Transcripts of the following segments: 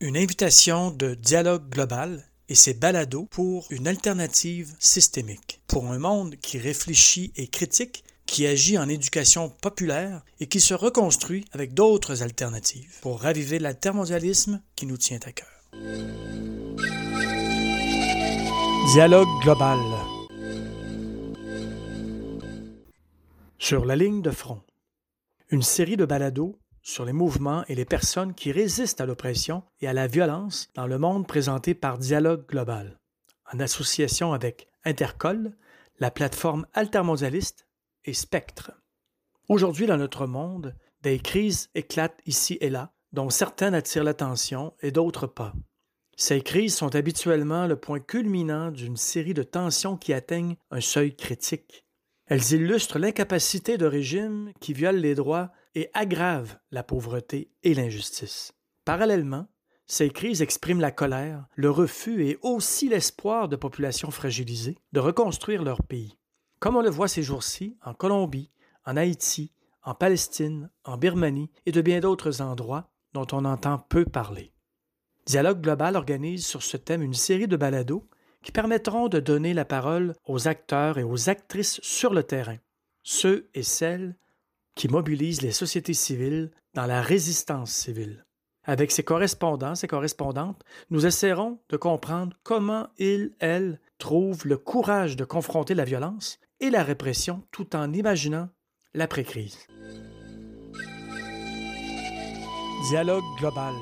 Une invitation de dialogue global et ses balados pour une alternative systémique. Pour un monde qui réfléchit et critique, qui agit en éducation populaire et qui se reconstruit avec d'autres alternatives pour raviver l'altermondialisme qui nous tient à cœur. Dialogue global. Sur la ligne de front. Une série de balados sur les mouvements et les personnes qui résistent à l'oppression et à la violence dans le monde présenté par Dialogue Global, en association avec Intercol, la plateforme altermondialiste et Spectre. Aujourd'hui, dans notre monde, des crises éclatent ici et là, dont certaines attirent l'attention et d'autres pas. Ces crises sont habituellement le point culminant d'une série de tensions qui atteignent un seuil critique. Elles illustrent l'incapacité de régimes qui violent les droits et aggrave la pauvreté et l'injustice. Parallèlement, ces crises expriment la colère, le refus et aussi l'espoir de populations fragilisées de reconstruire leur pays. Comme on le voit ces jours-ci en Colombie, en Haïti, en Palestine, en Birmanie et de bien d'autres endroits dont on entend peu parler. Dialogue Global organise sur ce thème une série de balados qui permettront de donner la parole aux acteurs et aux actrices sur le terrain, ceux et celles qui mobilise les sociétés civiles dans la résistance civile. Avec ses correspondants, ses correspondantes, nous essaierons de comprendre comment ils, elles, trouvent le courage de confronter la violence et la répression tout en imaginant l'après-crise. Dialogue global.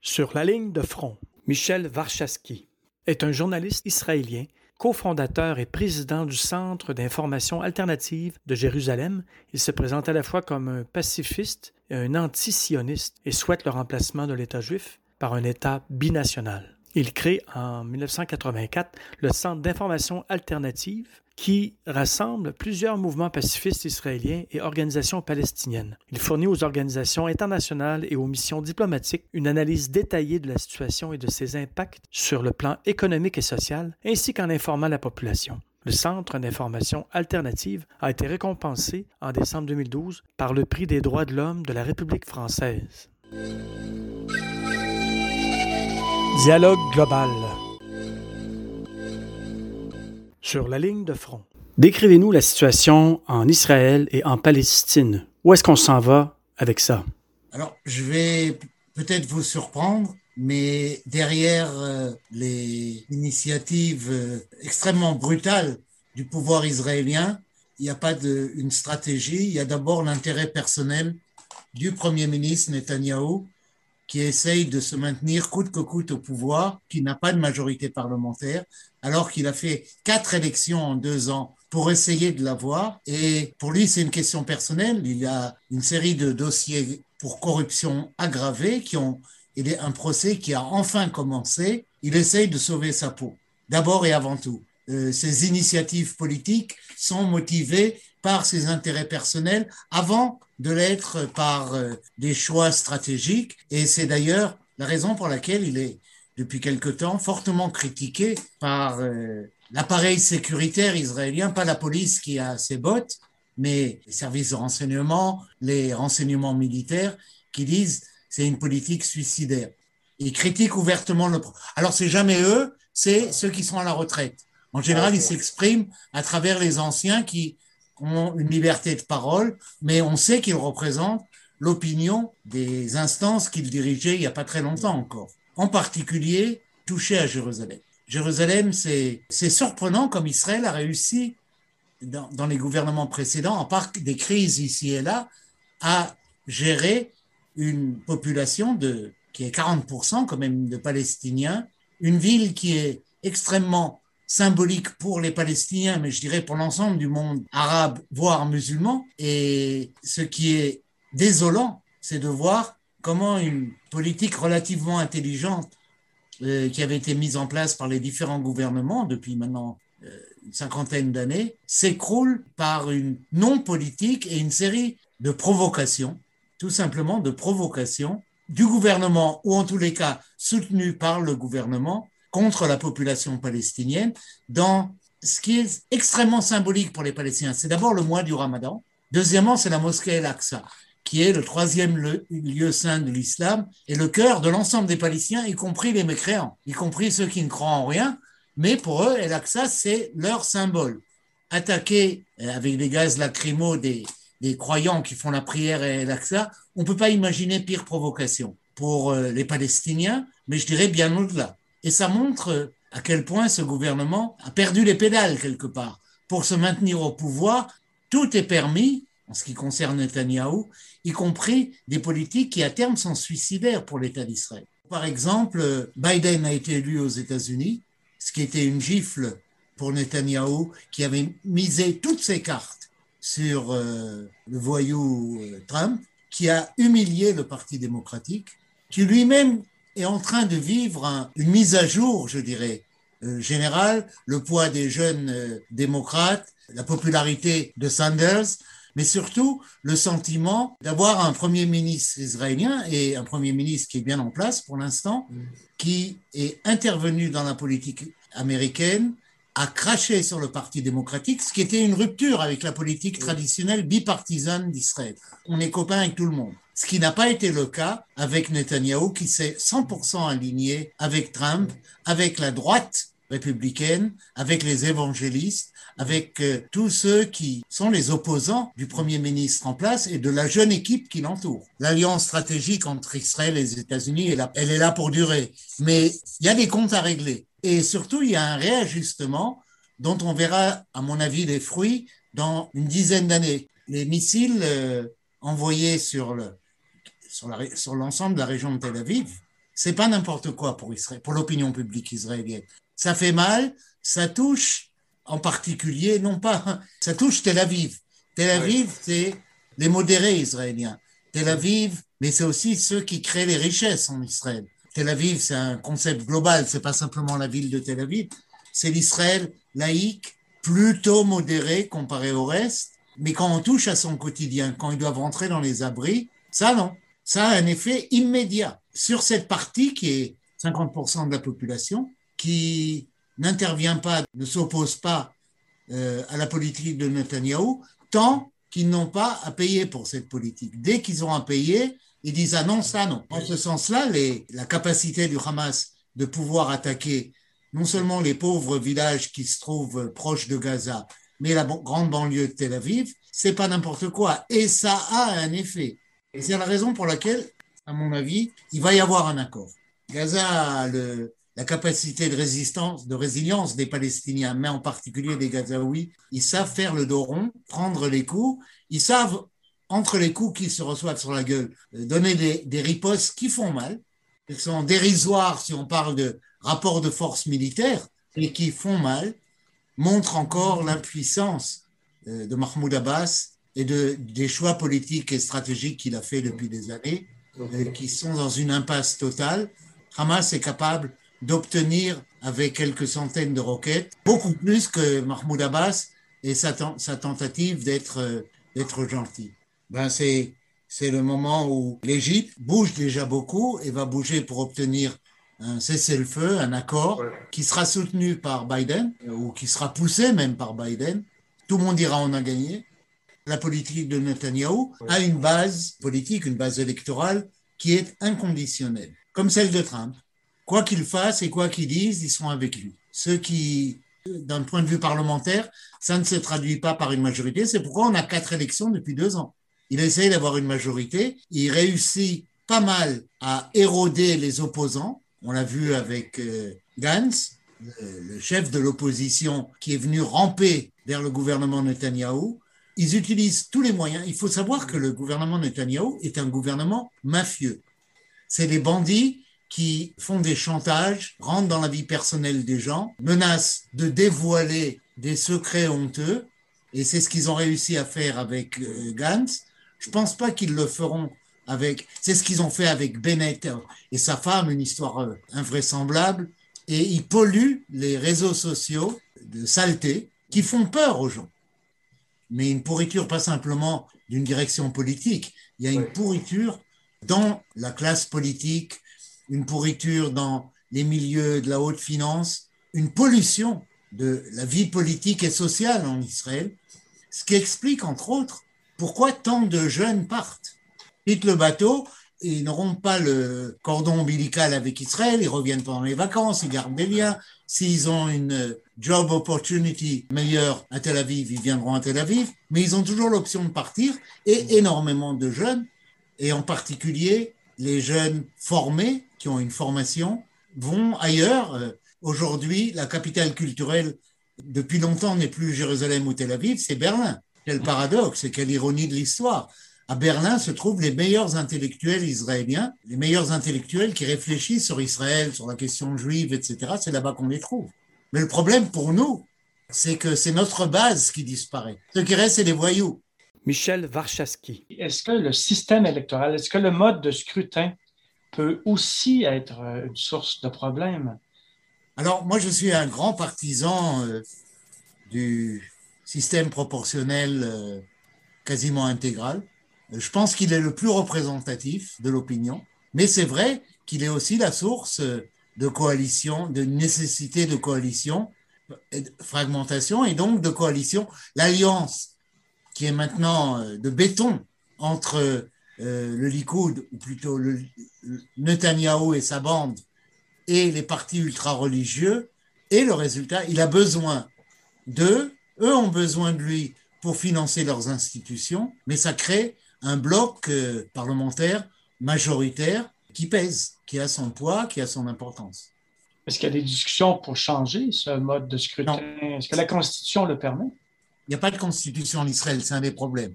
Sur la ligne de front, Michel Varchaski est un journaliste israélien cofondateur et président du Centre d'information alternative de Jérusalem, il se présente à la fois comme un pacifiste et un anti-sioniste et souhaite le remplacement de l'État juif par un État binational. Il crée en 1984 le Centre d'information alternative qui rassemble plusieurs mouvements pacifistes israéliens et organisations palestiniennes. Il fournit aux organisations internationales et aux missions diplomatiques une analyse détaillée de la situation et de ses impacts sur le plan économique et social, ainsi qu'en informant la population. Le Centre d'information alternative a été récompensé en décembre 2012 par le Prix des droits de l'homme de la République française. Dialogue global sur la ligne de front. Décrivez-nous la situation en Israël et en Palestine. Où est-ce qu'on s'en va avec ça? Alors, je vais peut-être vous surprendre, mais derrière euh, les initiatives euh, extrêmement brutales du pouvoir israélien, il n'y a pas de, une stratégie, il y a d'abord l'intérêt personnel du Premier ministre Netanyahou qui essaye de se maintenir coûte que coûte au pouvoir, qui n'a pas de majorité parlementaire, alors qu'il a fait quatre élections en deux ans pour essayer de l'avoir. Et pour lui, c'est une question personnelle. Il a une série de dossiers pour corruption aggravée qui ont, il est un procès qui a enfin commencé. Il essaye de sauver sa peau, d'abord et avant tout. Euh, ses initiatives politiques sont motivées par ses intérêts personnels avant de l'être par euh, des choix stratégiques. Et c'est d'ailleurs la raison pour laquelle il est, depuis quelque temps, fortement critiqué par euh, l'appareil sécuritaire israélien, pas la police qui a ses bottes, mais les services de renseignement, les renseignements militaires qui disent c'est une politique suicidaire. Ils critiquent ouvertement le. Alors c'est jamais eux, c'est ceux qui sont à la retraite. En général, ils s'expriment à travers les anciens qui ont une liberté de parole, mais on sait qu'ils représentent l'opinion des instances qu'ils dirigeaient il n'y a pas très longtemps encore, en particulier touché à Jérusalem. Jérusalem, c'est surprenant comme Israël a réussi dans, dans, les gouvernements précédents, en part des crises ici et là, à gérer une population de, qui est 40% quand même de Palestiniens, une ville qui est extrêmement symbolique pour les Palestiniens, mais je dirais pour l'ensemble du monde arabe, voire musulman. Et ce qui est désolant, c'est de voir comment une politique relativement intelligente euh, qui avait été mise en place par les différents gouvernements depuis maintenant euh, une cinquantaine d'années s'écroule par une non-politique et une série de provocations, tout simplement de provocations du gouvernement, ou en tous les cas soutenues par le gouvernement, contre la population palestinienne dans ce qui est extrêmement symbolique pour les Palestiniens. C'est d'abord le mois du Ramadan. Deuxièmement, c'est la mosquée El-Aqsa, qui est le troisième lieu saint de l'islam, et le cœur de l'ensemble des Palestiniens, y compris les mécréants, y compris ceux qui ne croient en rien. Mais pour eux, El-Aqsa, c'est leur symbole. Attaquer euh, avec des gaz lacrymaux des, croyants qui font la prière à El-Aqsa, on ne peut pas imaginer pire provocation pour euh, les Palestiniens, mais je dirais bien au-delà. Et ça montre à quel point ce gouvernement a perdu les pédales quelque part. Pour se maintenir au pouvoir, tout est permis en ce qui concerne Netanyahou, y compris des politiques qui à terme sont suicidaires pour l'État d'Israël. Par exemple, Biden a été élu aux États-Unis, ce qui était une gifle pour Netanyahou, qui avait misé toutes ses cartes sur euh, le voyou euh, Trump, qui a humilié le Parti démocratique, qui lui-même est en train de vivre une mise à jour, je dirais, euh, générale, le poids des jeunes démocrates, la popularité de Sanders, mais surtout le sentiment d'avoir un Premier ministre israélien et un Premier ministre qui est bien en place pour l'instant, qui est intervenu dans la politique américaine, a craché sur le Parti démocratique, ce qui était une rupture avec la politique traditionnelle bipartisane d'Israël. On est copains avec tout le monde. Ce qui n'a pas été le cas avec Netanyahou, qui s'est 100% aligné avec Trump, avec la droite républicaine, avec les évangélistes, avec euh, tous ceux qui sont les opposants du Premier ministre en place et de la jeune équipe qui l'entoure. L'alliance stratégique entre Israël et les États-Unis, elle est là pour durer. Mais il y a des comptes à régler. Et surtout, il y a un réajustement dont on verra, à mon avis, les fruits dans une dizaine d'années. Les missiles euh, envoyés sur le sur l'ensemble de la région de Tel Aviv, c'est pas n'importe quoi pour Israël, pour l'opinion publique israélienne. Ça fait mal, ça touche en particulier, non pas, ça touche Tel Aviv. Tel Aviv, c'est les modérés israéliens. Tel Aviv, mais c'est aussi ceux qui créent les richesses en Israël. Tel Aviv, c'est un concept global, c'est pas simplement la ville de Tel Aviv, c'est l'Israël laïque, plutôt modéré comparé au reste. Mais quand on touche à son quotidien, quand ils doivent rentrer dans les abris, ça non. Ça a un effet immédiat sur cette partie qui est 50% de la population, qui n'intervient pas, ne s'oppose pas euh, à la politique de Netanyahou, tant qu'ils n'ont pas à payer pour cette politique. Dès qu'ils ont à payer, ils disent ah non, ça non. En ce sens-là, la capacité du Hamas de pouvoir attaquer non seulement les pauvres villages qui se trouvent proches de Gaza, mais la grande banlieue de Tel Aviv, c'est pas n'importe quoi. Et ça a un effet. Et c'est la raison pour laquelle, à mon avis, il va y avoir un accord. Gaza le, la capacité de résistance, de résilience des Palestiniens, mais en particulier des Gazaouis. Ils savent faire le dos rond, prendre les coups. Ils savent, entre les coups qu'ils se reçoivent sur la gueule, euh, donner des, ripostes qui font mal. Ils sont dérisoires si on parle de rapport de force militaire, et qui font mal, montrent encore l'impuissance euh, de Mahmoud Abbas et de, des choix politiques et stratégiques qu'il a fait depuis des années, euh, qui sont dans une impasse totale. Hamas est capable d'obtenir avec quelques centaines de roquettes beaucoup plus que Mahmoud Abbas et sa, sa tentative d'être euh, d'être gentil. Ben c'est c'est le moment où l'Égypte bouge déjà beaucoup et va bouger pour obtenir un cessez-le-feu, un accord qui sera soutenu par Biden ou qui sera poussé même par Biden. Tout le monde dira on a gagné. La politique de Netanyahou a une base politique, une base électorale qui est inconditionnelle, comme celle de Trump quoi qu'il fasse et quoi qu'il dise, ils sont avec lui. Ce qui, d'un point de vue parlementaire, ça ne se traduit pas par une majorité. C'est pourquoi on a quatre élections depuis deux ans. Il essaye d'avoir une majorité. Il réussit pas mal à éroder les opposants. On l'a vu avec euh, Gantz, le chef de l'opposition qui est venu ramper vers le gouvernement Netanyahou. Ils utilisent tous les moyens. Il faut savoir que le gouvernement Netanyahou est un gouvernement mafieux. C'est des bandits qui font des chantages, rentrent dans la vie personnelle des gens, menacent de dévoiler des secrets honteux, et c'est ce qu'ils ont réussi à faire avec euh, Gantz. Je pense pas qu'ils le feront avec. C'est ce qu'ils ont fait avec Bennett et sa femme, une histoire euh, invraisemblable. Et ils polluent les réseaux sociaux de saleté qui font peur aux gens. Mais une pourriture pas simplement d'une direction politique. Il y a une pourriture dans la classe politique, une pourriture dans les milieux de la haute finance, une pollution de la vie politique et sociale en Israël, ce qui explique entre autres pourquoi tant de jeunes partent. quittent le bateau, ils n'auront pas le cordon ombilical avec Israël, ils reviennent pendant les vacances, ils gardent des liens. S'ils ont une job opportunity meilleure à Tel Aviv, ils viendront à Tel Aviv, mais ils ont toujours l'option de partir. Et énormément de jeunes, et en particulier les jeunes formés qui ont une formation, vont ailleurs. Euh, aujourd'hui, la capitale culturelle, depuis longtemps, n'est plus Jérusalem ou Tel Aviv, c'est Berlin. Quel paradoxe et quelle ironie de l'histoire à Berlin se trouvent les meilleurs intellectuels israéliens, les meilleurs intellectuels qui réfléchissent sur Israël, sur la question juive, etc. C'est là-bas qu'on les trouve. Mais le problème pour nous, c'est que c'est notre base qui disparaît. Ce qui reste, c'est les voyous. Michel Varchaski. Est-ce que le système électoral, est-ce que le mode de scrutin peut aussi être euh, une source de problème? Alors, moi, je suis un grand partisan euh, du système proportionnel euh, quasiment intégral. Je pense qu'il est le plus représentatif de l'opinion, mais c'est vrai qu'il est aussi la source de coalition, de nécessité de coalition, de fragmentation et donc de coalition. L'alliance qui est maintenant euh, de béton entre euh, le Likoud, ou plutôt le, Netanyahu et sa bande, et les partis ultra-religieux, et le résultat, il a besoin d'eux, eux ont besoin de lui pour financer leurs institutions, mais ça crée un bloc euh, parlementaire majoritaire qui pèse, qui a son poids, qui a son importance. Est-ce qu'il y a des discussions pour changer ce mode de scrutin? Est-ce que la Constitution le permet? Il n'y a pas de constitution en Israël, c'est un des problèmes.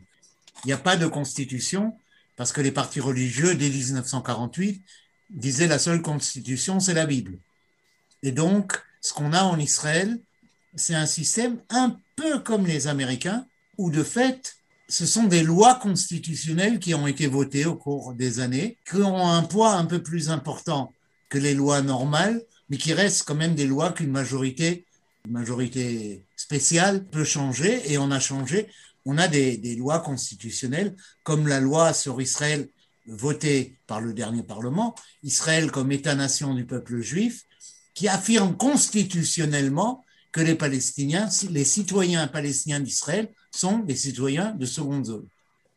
Il n'y a pas de constitution parce que les partis religieux, dès 1948, disaient la seule constitution, c'est la Bible. Et donc, ce qu'on a en Israël, c'est un système un peu comme les Américains, où de fait, ce sont des lois constitutionnelles qui ont été votées au cours des années, qui ont un poids un peu plus important que les lois normales, mais qui restent quand même des lois qu'une majorité, une majorité spéciale peut changer, et on a changé. On a des, lois constitutionnelles, comme la loi sur Israël votée par le dernier Parlement, Israël comme État-nation du peuple juif, qui affirme constitutionnellement que les Palestiniens, les citoyens palestiniens d'Israël, sont des citoyens de seconde zone.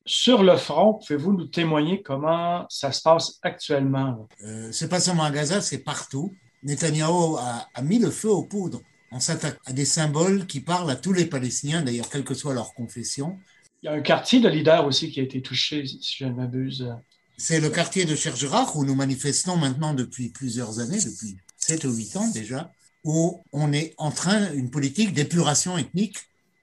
Sur le front, pouvez-vous nous témoigner comment ça se passe actuellement? Euh, c'est pas seulement à Gaza, c'est partout. Netanyahou a, a, mis le feu aux poudres. On s'attaque à des symboles qui parlent à tous les Palestiniens, d'ailleurs, quelle que soit leur confession. Il y a un quartier de leader aussi qui a été touché, si je ne m'abuse. C'est le quartier de Chergerach où nous manifestons maintenant depuis plusieurs années, depuis 7 ou 8 ans déjà, où on est en train, une politique d'épuration ethnique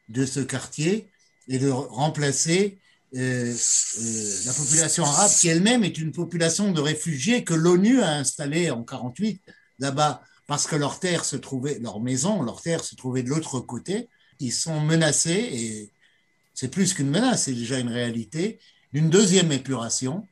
de ce quartier et de remplacer euh, euh, la population arabe, qui elle-même est une population de réfugiés que l'ONU a installée en 48 là-bas, parce que leur terre se trouvait, leur maison, leur terre se trouvait de l'autre côté. Ils sont menacés, et c'est plus qu'une menace, c'est déjà une réalité, d'une deuxième épuration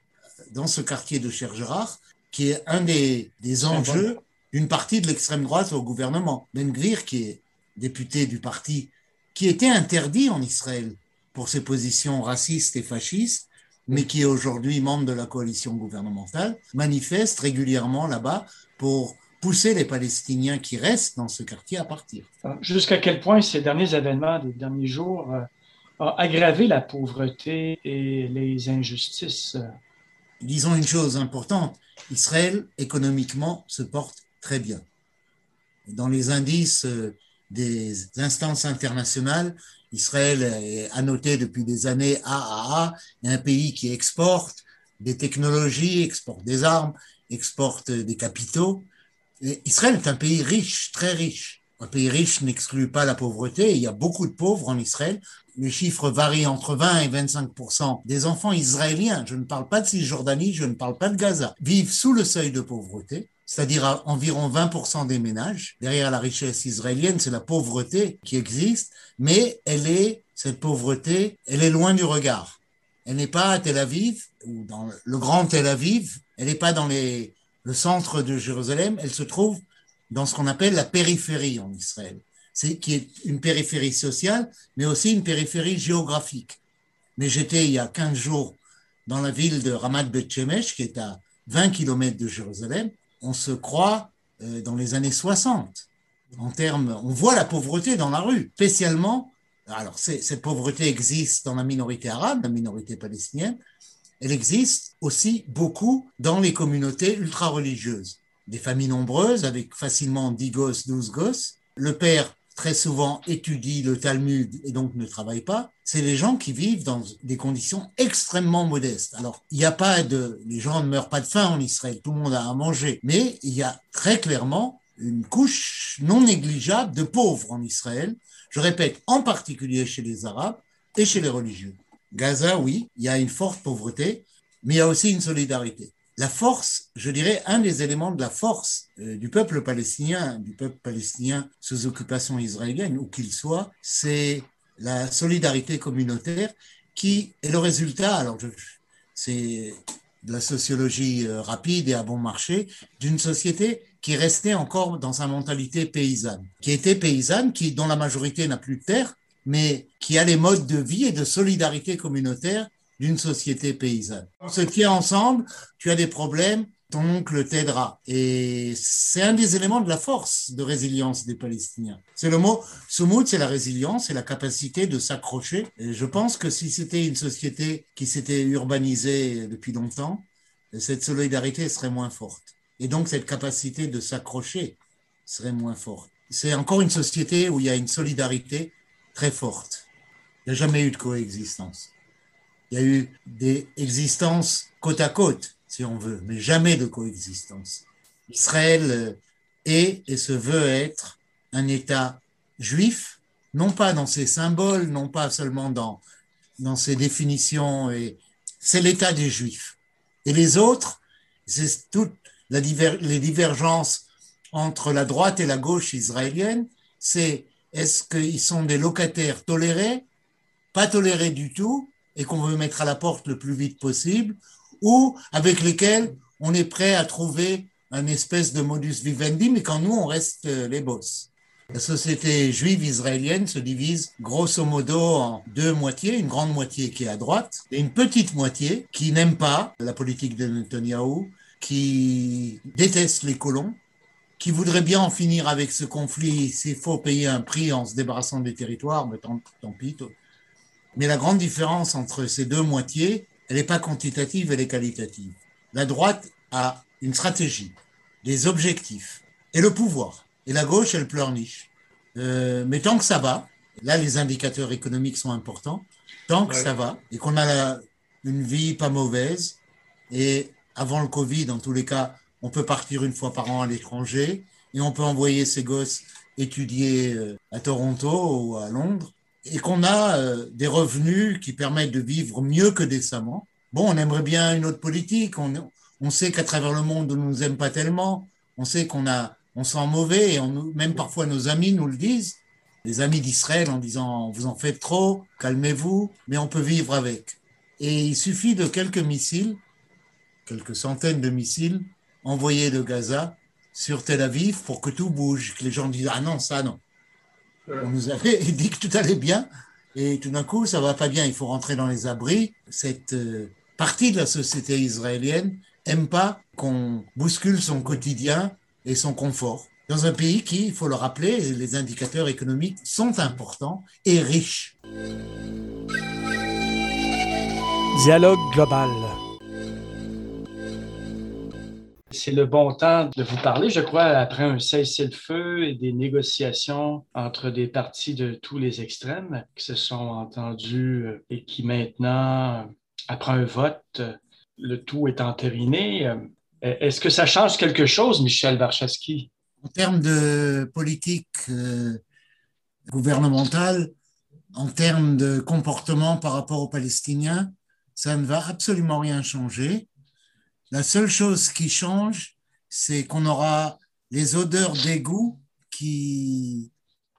dans ce quartier de Chergerach, qui est un des, des enjeux d'une partie de l'extrême droite au gouvernement. Ben Gvir, qui est député du parti qui était interdit en Israël pour ses positions racistes et fascistes, mais qui est aujourd'hui membre de la coalition gouvernementale, manifeste régulièrement là-bas pour pousser les Palestiniens qui restent dans ce quartier à partir. Jusqu'à quel point ces derniers événements des derniers jours euh, ont aggravé la pauvreté et les injustices? Disons une chose importante, Israël économiquement se porte très bien. Dans les indices euh, des instances internationales. Israël est annoté depuis des années AAA, un pays qui exporte des technologies, exporte des armes, exporte des capitaux. Israël est un pays riche, très riche. Un pays riche n'exclut pas la pauvreté. Il y a beaucoup de pauvres en Israël. Les chiffres varient entre 20 et 25% des enfants israéliens, je ne parle pas de Cisjordanie, je ne parle pas de Gaza, vivent sous le seuil de pauvreté c'est-à-dire environ 20% des ménages. Derrière la richesse israélienne, c'est la pauvreté qui existe, mais elle est, cette pauvreté, elle est loin du regard. Elle n'est pas à Tel Aviv, ou dans le grand Tel Aviv, elle n'est pas dans les, le centre de Jérusalem, elle se trouve dans ce qu'on appelle la périphérie en Israël. Qui est une périphérie sociale, mais aussi une périphérie géographique. Mais j'étais il y a 15 jours dans la ville de Ramat Bet Shemesh, qui est à 20 km de Jérusalem, on se croit euh, dans les années 60. En termes, on voit la pauvreté dans la rue, spécialement. Alors, cette pauvreté existe dans la minorité arabe, la minorité palestinienne, elle existe aussi beaucoup dans les communautés ultra-religieuses. Des familles nombreuses avec facilement 10 gosses, 12 gosses. Le père très souvent étudie le Talmud et donc ne travaille pas, c'est les gens qui vivent dans des conditions extrêmement modestes. Alors, il n'y a pas de, les gens ne meurent pas de faim en Israël, tout le monde a à manger, mais il y a très clairement une couche non négligeable de pauvres en Israël. Je répète, en particulier chez les Arabes et chez les religieux. Gaza, oui, il y a une forte pauvreté, mais il y a aussi une solidarité la force, je dirais, un des éléments de la force euh, du peuple palestinien, du peuple palestinien sous occupation israélienne, où qu'il soit, c'est la solidarité communautaire qui est le résultat, alors c'est de la sociologie euh, rapide et à bon marché, d'une société qui restait encore dans sa mentalité paysanne, qui était paysanne, qui, dont la majorité n'a plus de terre, mais qui a les modes de vie et de solidarité communautaire d'une société paysanne. On se tient ensemble, tu as des problèmes, ton oncle t'aidera. Et c'est un des éléments de la force de résilience des Palestiniens. C'est le mot, Soumoud, c'est la résilience, c'est la capacité de s'accrocher. Et je pense que si c'était une société qui s'était urbanisée depuis longtemps, cette solidarité serait moins forte. Et donc cette capacité de s'accrocher serait moins forte. C'est encore une société où il y a une solidarité très forte. Il n'y a jamais eu de coexistence. Il y a eu des existences côte à côte, si on veut, mais jamais de coexistence. Israël est et se veut être un État juif, non pas dans ses symboles, non pas seulement dans, dans ses définitions, et c'est l'État des Juifs. Et les autres, c'est toutes les divergences entre la droite et la gauche israélienne, c'est est-ce qu'ils sont des locataires tolérés, pas tolérés du tout, et qu'on veut mettre à la porte le plus vite possible, ou avec lesquels on est prêt à trouver un espèce de modus vivendi, mais quand nous, on reste euh, les boss. La société juive israélienne se divise grosso modo en deux moitiés, une grande moitié qui est à droite et une petite moitié qui n'aime pas la politique de Netanyahu, qui déteste les colons, qui voudrait bien en finir avec ce conflit s'il faut payer un prix en se débarrassant des territoires, mais tant, tant pis, mais la grande différence entre ces deux moitiés, elle n'est pas quantitative, elle est qualitative. La droite a une stratégie, des objectifs et le pouvoir. Et la gauche, elle pleurniche. Euh, mais tant que ça va, là les indicateurs économiques sont importants, tant que ça va et qu'on a une vie pas mauvaise, et avant le Covid, en tous les cas, on peut partir une fois par an à l'étranger et on peut envoyer ses gosses étudier euh, à Toronto ou à Londres et qu'on a euh, des revenus qui permettent de vivre mieux que décemment. Bon, on aimerait bien une autre politique. On, sait qu'à travers le monde, on ne nous aime pas tellement. On sait qu'on a, on sent mauvais et on, même parfois nos amis nous le disent. Les amis d'Israël en disant vous en faites trop, calmez-vous, mais on peut vivre avec. Et il suffit de quelques missiles, quelques centaines de missiles envoyés de Gaza sur Tel Aviv pour que tout bouge, que les gens disent ah non ça non. On nous avait dit que tout allait bien. Et tout d'un coup, ça va pas bien, il faut rentrer dans les abris. Cette euh, partie de la société israélienne aime pas qu'on bouscule son quotidien et son confort. Dans un pays qui, il faut le rappeler, les indicateurs économiques sont importants et riches. Dialogue global. C'est le bon temps de vous parler, je crois, après un cessez-le-feu et des négociations entre des partis de tous les extrêmes qui se sont entendus euh, et qui maintenant, après un vote, le tout est entériné. Euh, est-ce que ça change quelque chose, Michel Varchaski? En termes de politique euh, gouvernementale, en termes de comportement par rapport aux Palestiniens, ça ne va absolument rien changer. La seule chose qui change, c'est qu'on aura les odeurs d'égout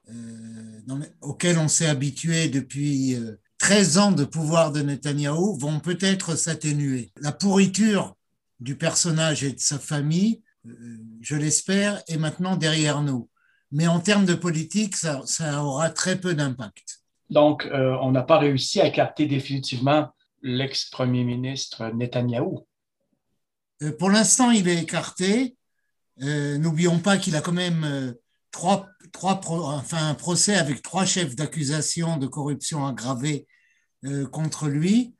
euh, auxquelles on s'est habitué depuis 13 euh, ans de pouvoir de Netanyahou vont peut-être s'atténuer. La pourriture du personnage et de sa famille, euh, je l'espère, est maintenant derrière nous. Mais en termes de politique, ça, aura très peu d'impact. Donc, on n'a pas réussi à écarter définitivement l'ex-premier ministre Netanyahou. Euh, pour l'instant, il est écarté. Euh, n'oublions pas qu'il a quand même euh, trois, trois enfin, un procès avec trois chefs d'accusation de corruption aggravée contre lui.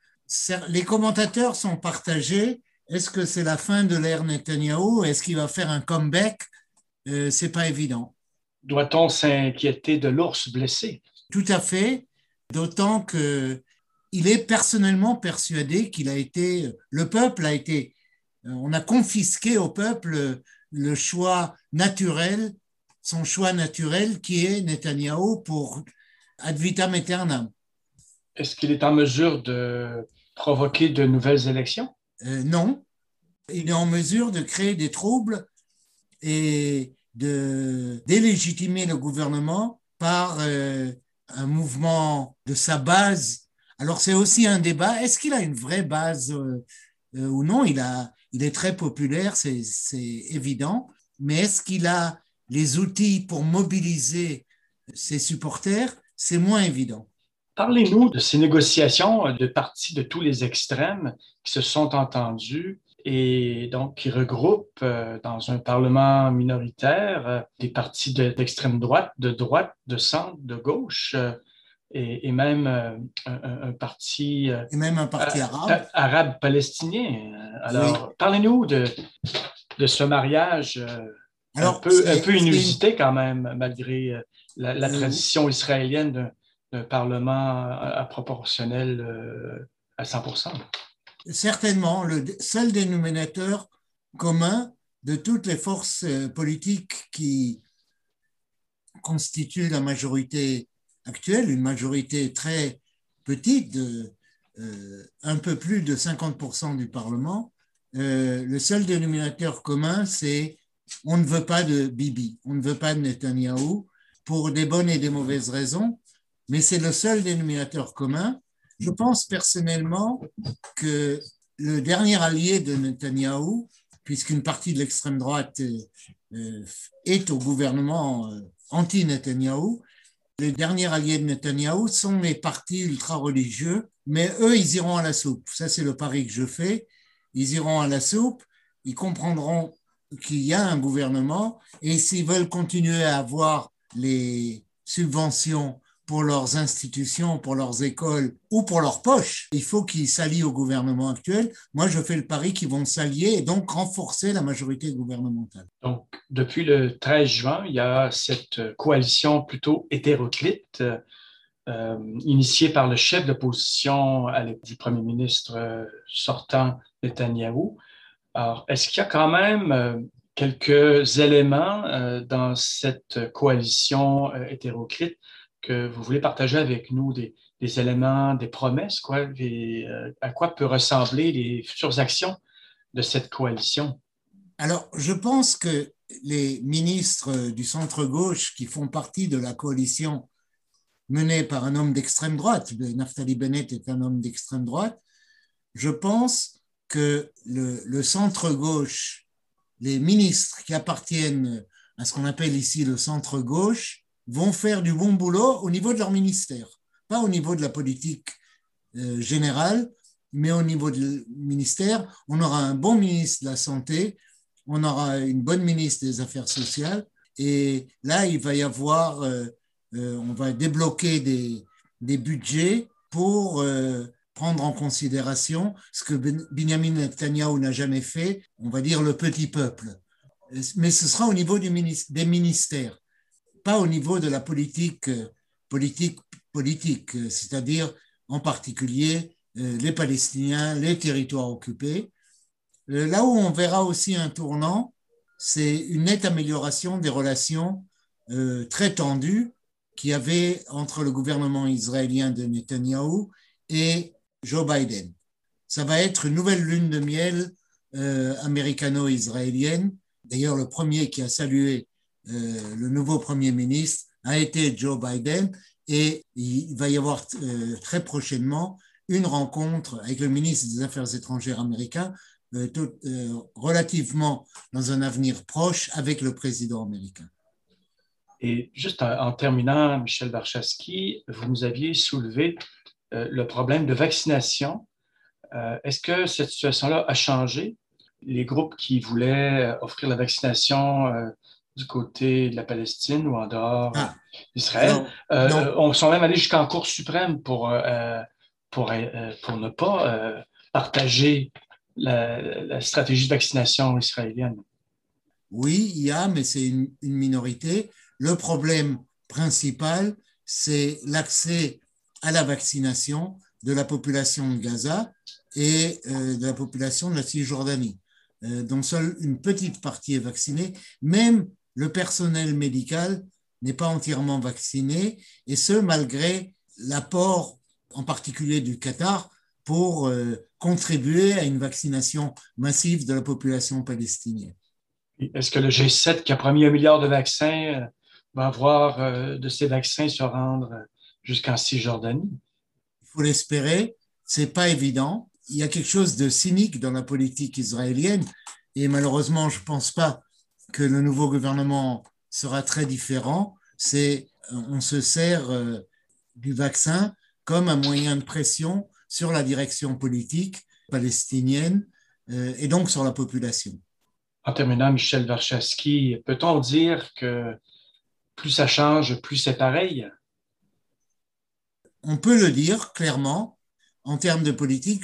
les commentateurs sont partagés. Est-ce que c'est la fin de l'ère Netanyahu? Est-ce qu'il va faire un comeback? Euh, C'est pas évident. Doit-on s'inquiéter de l'ours blessé? Tout à fait, d'autant que il est personnellement persuadé qu'il a été, le peuple a été, on a confisqué au peuple le choix naturel, son choix naturel qui est Netanyahu pour ad vitam aeternam. Est-ce qu'il est en mesure de provoquer de nouvelles élections? Euh, Non. Il est en mesure de créer des troubles et de délégitimer le gouvernement par euh, un mouvement de sa base. Alors c'est aussi un débat. Est-ce qu'il a une vraie base euh, ou non? Il, a, il est très populaire, c'est évident. Mais est-ce qu'il a les outils pour mobiliser ses supporters? C'est moins évident. Parlez-nous de ces négociations de partis de tous les extrêmes qui se sont entendus et donc qui regroupent euh, dans un parlement minoritaire euh, des partis d'extrême droite, de droite, de centre, de gauche. Euh, et, même un, parti, et même un parti arabe. arabe palestinien. Alors, parlez-nous de, de ce mariage un, peu, un peu inusité quand même, malgré la, tradition israélienne d'un Parlement à, proportionnel euh, à 100% Certainement, le seul dénominateur commun de toutes les forces euh, politiques qui constituent la majorité actuelle, une majorité très petite, de, euh, un peu plus de 50% du Parlement, le seul dénominateur commun, c'est on ne veut pas de Bibi, on ne veut pas de Netanyahou, pour des bonnes et des mauvaises raisons mais c'est le seul dénominateur commun. Je pense personnellement que le dernier allié de Netanyahou, puisqu'une partie de l'extrême droite euh, est au gouvernement euh, anti-Netanyahou, les derniers alliés de Netanyahou sont les partis ultra-religieux, mais eux, ils iront à la soupe. Ça, c'est le pari que je fais. Ils iront à la soupe, ils comprendront qu'il y a un gouvernement, et s'ils veulent continuer à avoir les subventions pour leurs institutions, pour leurs écoles ou pour leurs poches. Il faut qu'ils s'allient au gouvernement actuel. Moi, je fais le pari qu'ils vont s'allier et donc renforcer la majorité gouvernementale. Donc, depuis le 13 juin, il y a cette coalition plutôt hétéroclite euh, initiée par le chef d'opposition du premier ministre euh, sortant Netanyahou. Alors, est-ce qu'il y a quand même euh, quelques éléments dans cette coalition hétéroclite que vous voulez partager avec nous? Des, éléments, des promesses, quoi, à quoi peuvent ressembler les futures actions de cette coalition? Alors, je pense que les ministres du centre-gauche qui font partie de la coalition menée par un homme d'extrême droite, Naftali Bennett est un homme d'extrême droite, je pense que le, centre-gauche, les ministres qui appartiennent à ce qu'on appelle ici le centre-gauche, vont faire du bon boulot au niveau de leur ministère, pas au niveau de la politique euh, générale, mais au niveau du ministère. On aura un bon ministre de la Santé, on aura une bonne ministre des Affaires sociales, et là, il va y avoir, euh, on va débloquer des, des budgets pour prendre en considération ce que ben, Benjamin Netanyahu n'a jamais fait, on va dire le petit peuple. Mais ce sera au niveau des ministères pas au niveau de la politique euh, politique politique, euh, c'est-à-dire en particulier euh, les Palestiniens, les territoires occupés. Là où on verra aussi un tournant, c'est une nette amélioration des relations très tendues qu'il y avait entre le gouvernement israélien de Netanyahou et Joe Biden. Ça va être une nouvelle lune de miel américano-israélienne. D'ailleurs, le premier qui a salué euh, le nouveau Premier ministre a été Joe Biden et il va y avoir euh, très prochainement une rencontre avec le ministre des Affaires étrangères américain, euh, relativement dans un avenir proche avec le président américain. Et juste en, terminant, Michel Barchaski, vous nous aviez soulevé le problème de vaccination. Est-ce que cette situation-là a changé? Les groupes qui voulaient offrir la vaccination du côté de la Palestine ou en dehors ah. d'Israël. Euh, on sont même allés jusqu'en Cour suprême pour, euh, pour, pour ne pas partager la, stratégie de vaccination israélienne. Oui, il y a, mais c'est une, minorité. Le problème principal, c'est l'accès à la vaccination de la population de Gaza et euh, de la population de la Cisjordanie. Euh, dont seule une petite partie est vaccinée. Même le personnel médical n'est pas entièrement vacciné, et ce, malgré l'apport en particulier du Qatar pour euh, contribuer à une vaccination massive de la population palestinienne. Est-ce que le G7, qui a promis un milliard de vaccins, va voir euh, de ces vaccins se rendre jusqu'en Cisjordanie? Il faut l'espérer. C'est pas évident. Il y a quelque chose de cynique dans la politique israélienne et malheureusement, je pense pas que le nouveau gouvernement sera très différent. C'est on se sert du vaccin comme un moyen de pression sur la direction politique palestinienne euh, et donc sur la population. En terminant, Michel Varchaski, peut-on dire que plus ça change, plus c'est pareil? On peut le dire clairement. En termes de politique,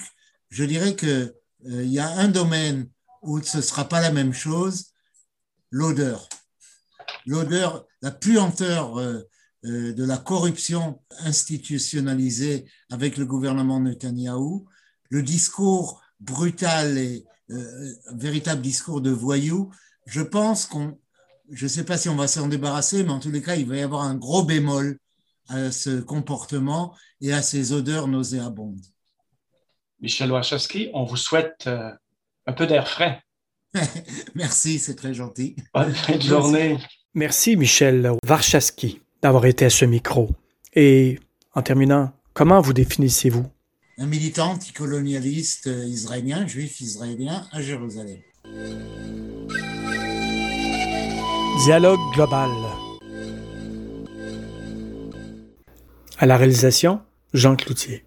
je dirais qu'il euh, y a un domaine où ce ne sera pas la même chose, l'odeur. L'odeur, la puanteur euh, euh, de la corruption institutionnalisée avec le gouvernement Netanyahou, le discours brutal et euh, véritable discours de voyou, je pense qu'on, je ne sais pas si on va s'en débarrasser, mais en tous les cas, il va y avoir un gros bémol à ce comportement et à ces odeurs nauséabondes. Michel Wachowski, on vous souhaite euh, un peu d'air frais. Merci, c'est très gentil. Bonne fin de journée. Merci, Michel Warchaski d'avoir été à ce micro. Et en terminant, comment vous définissez-vous? Un militant anticolonialiste israélien, juif israélien à Jérusalem. Dialogue global. À la réalisation, Jean Cloutier.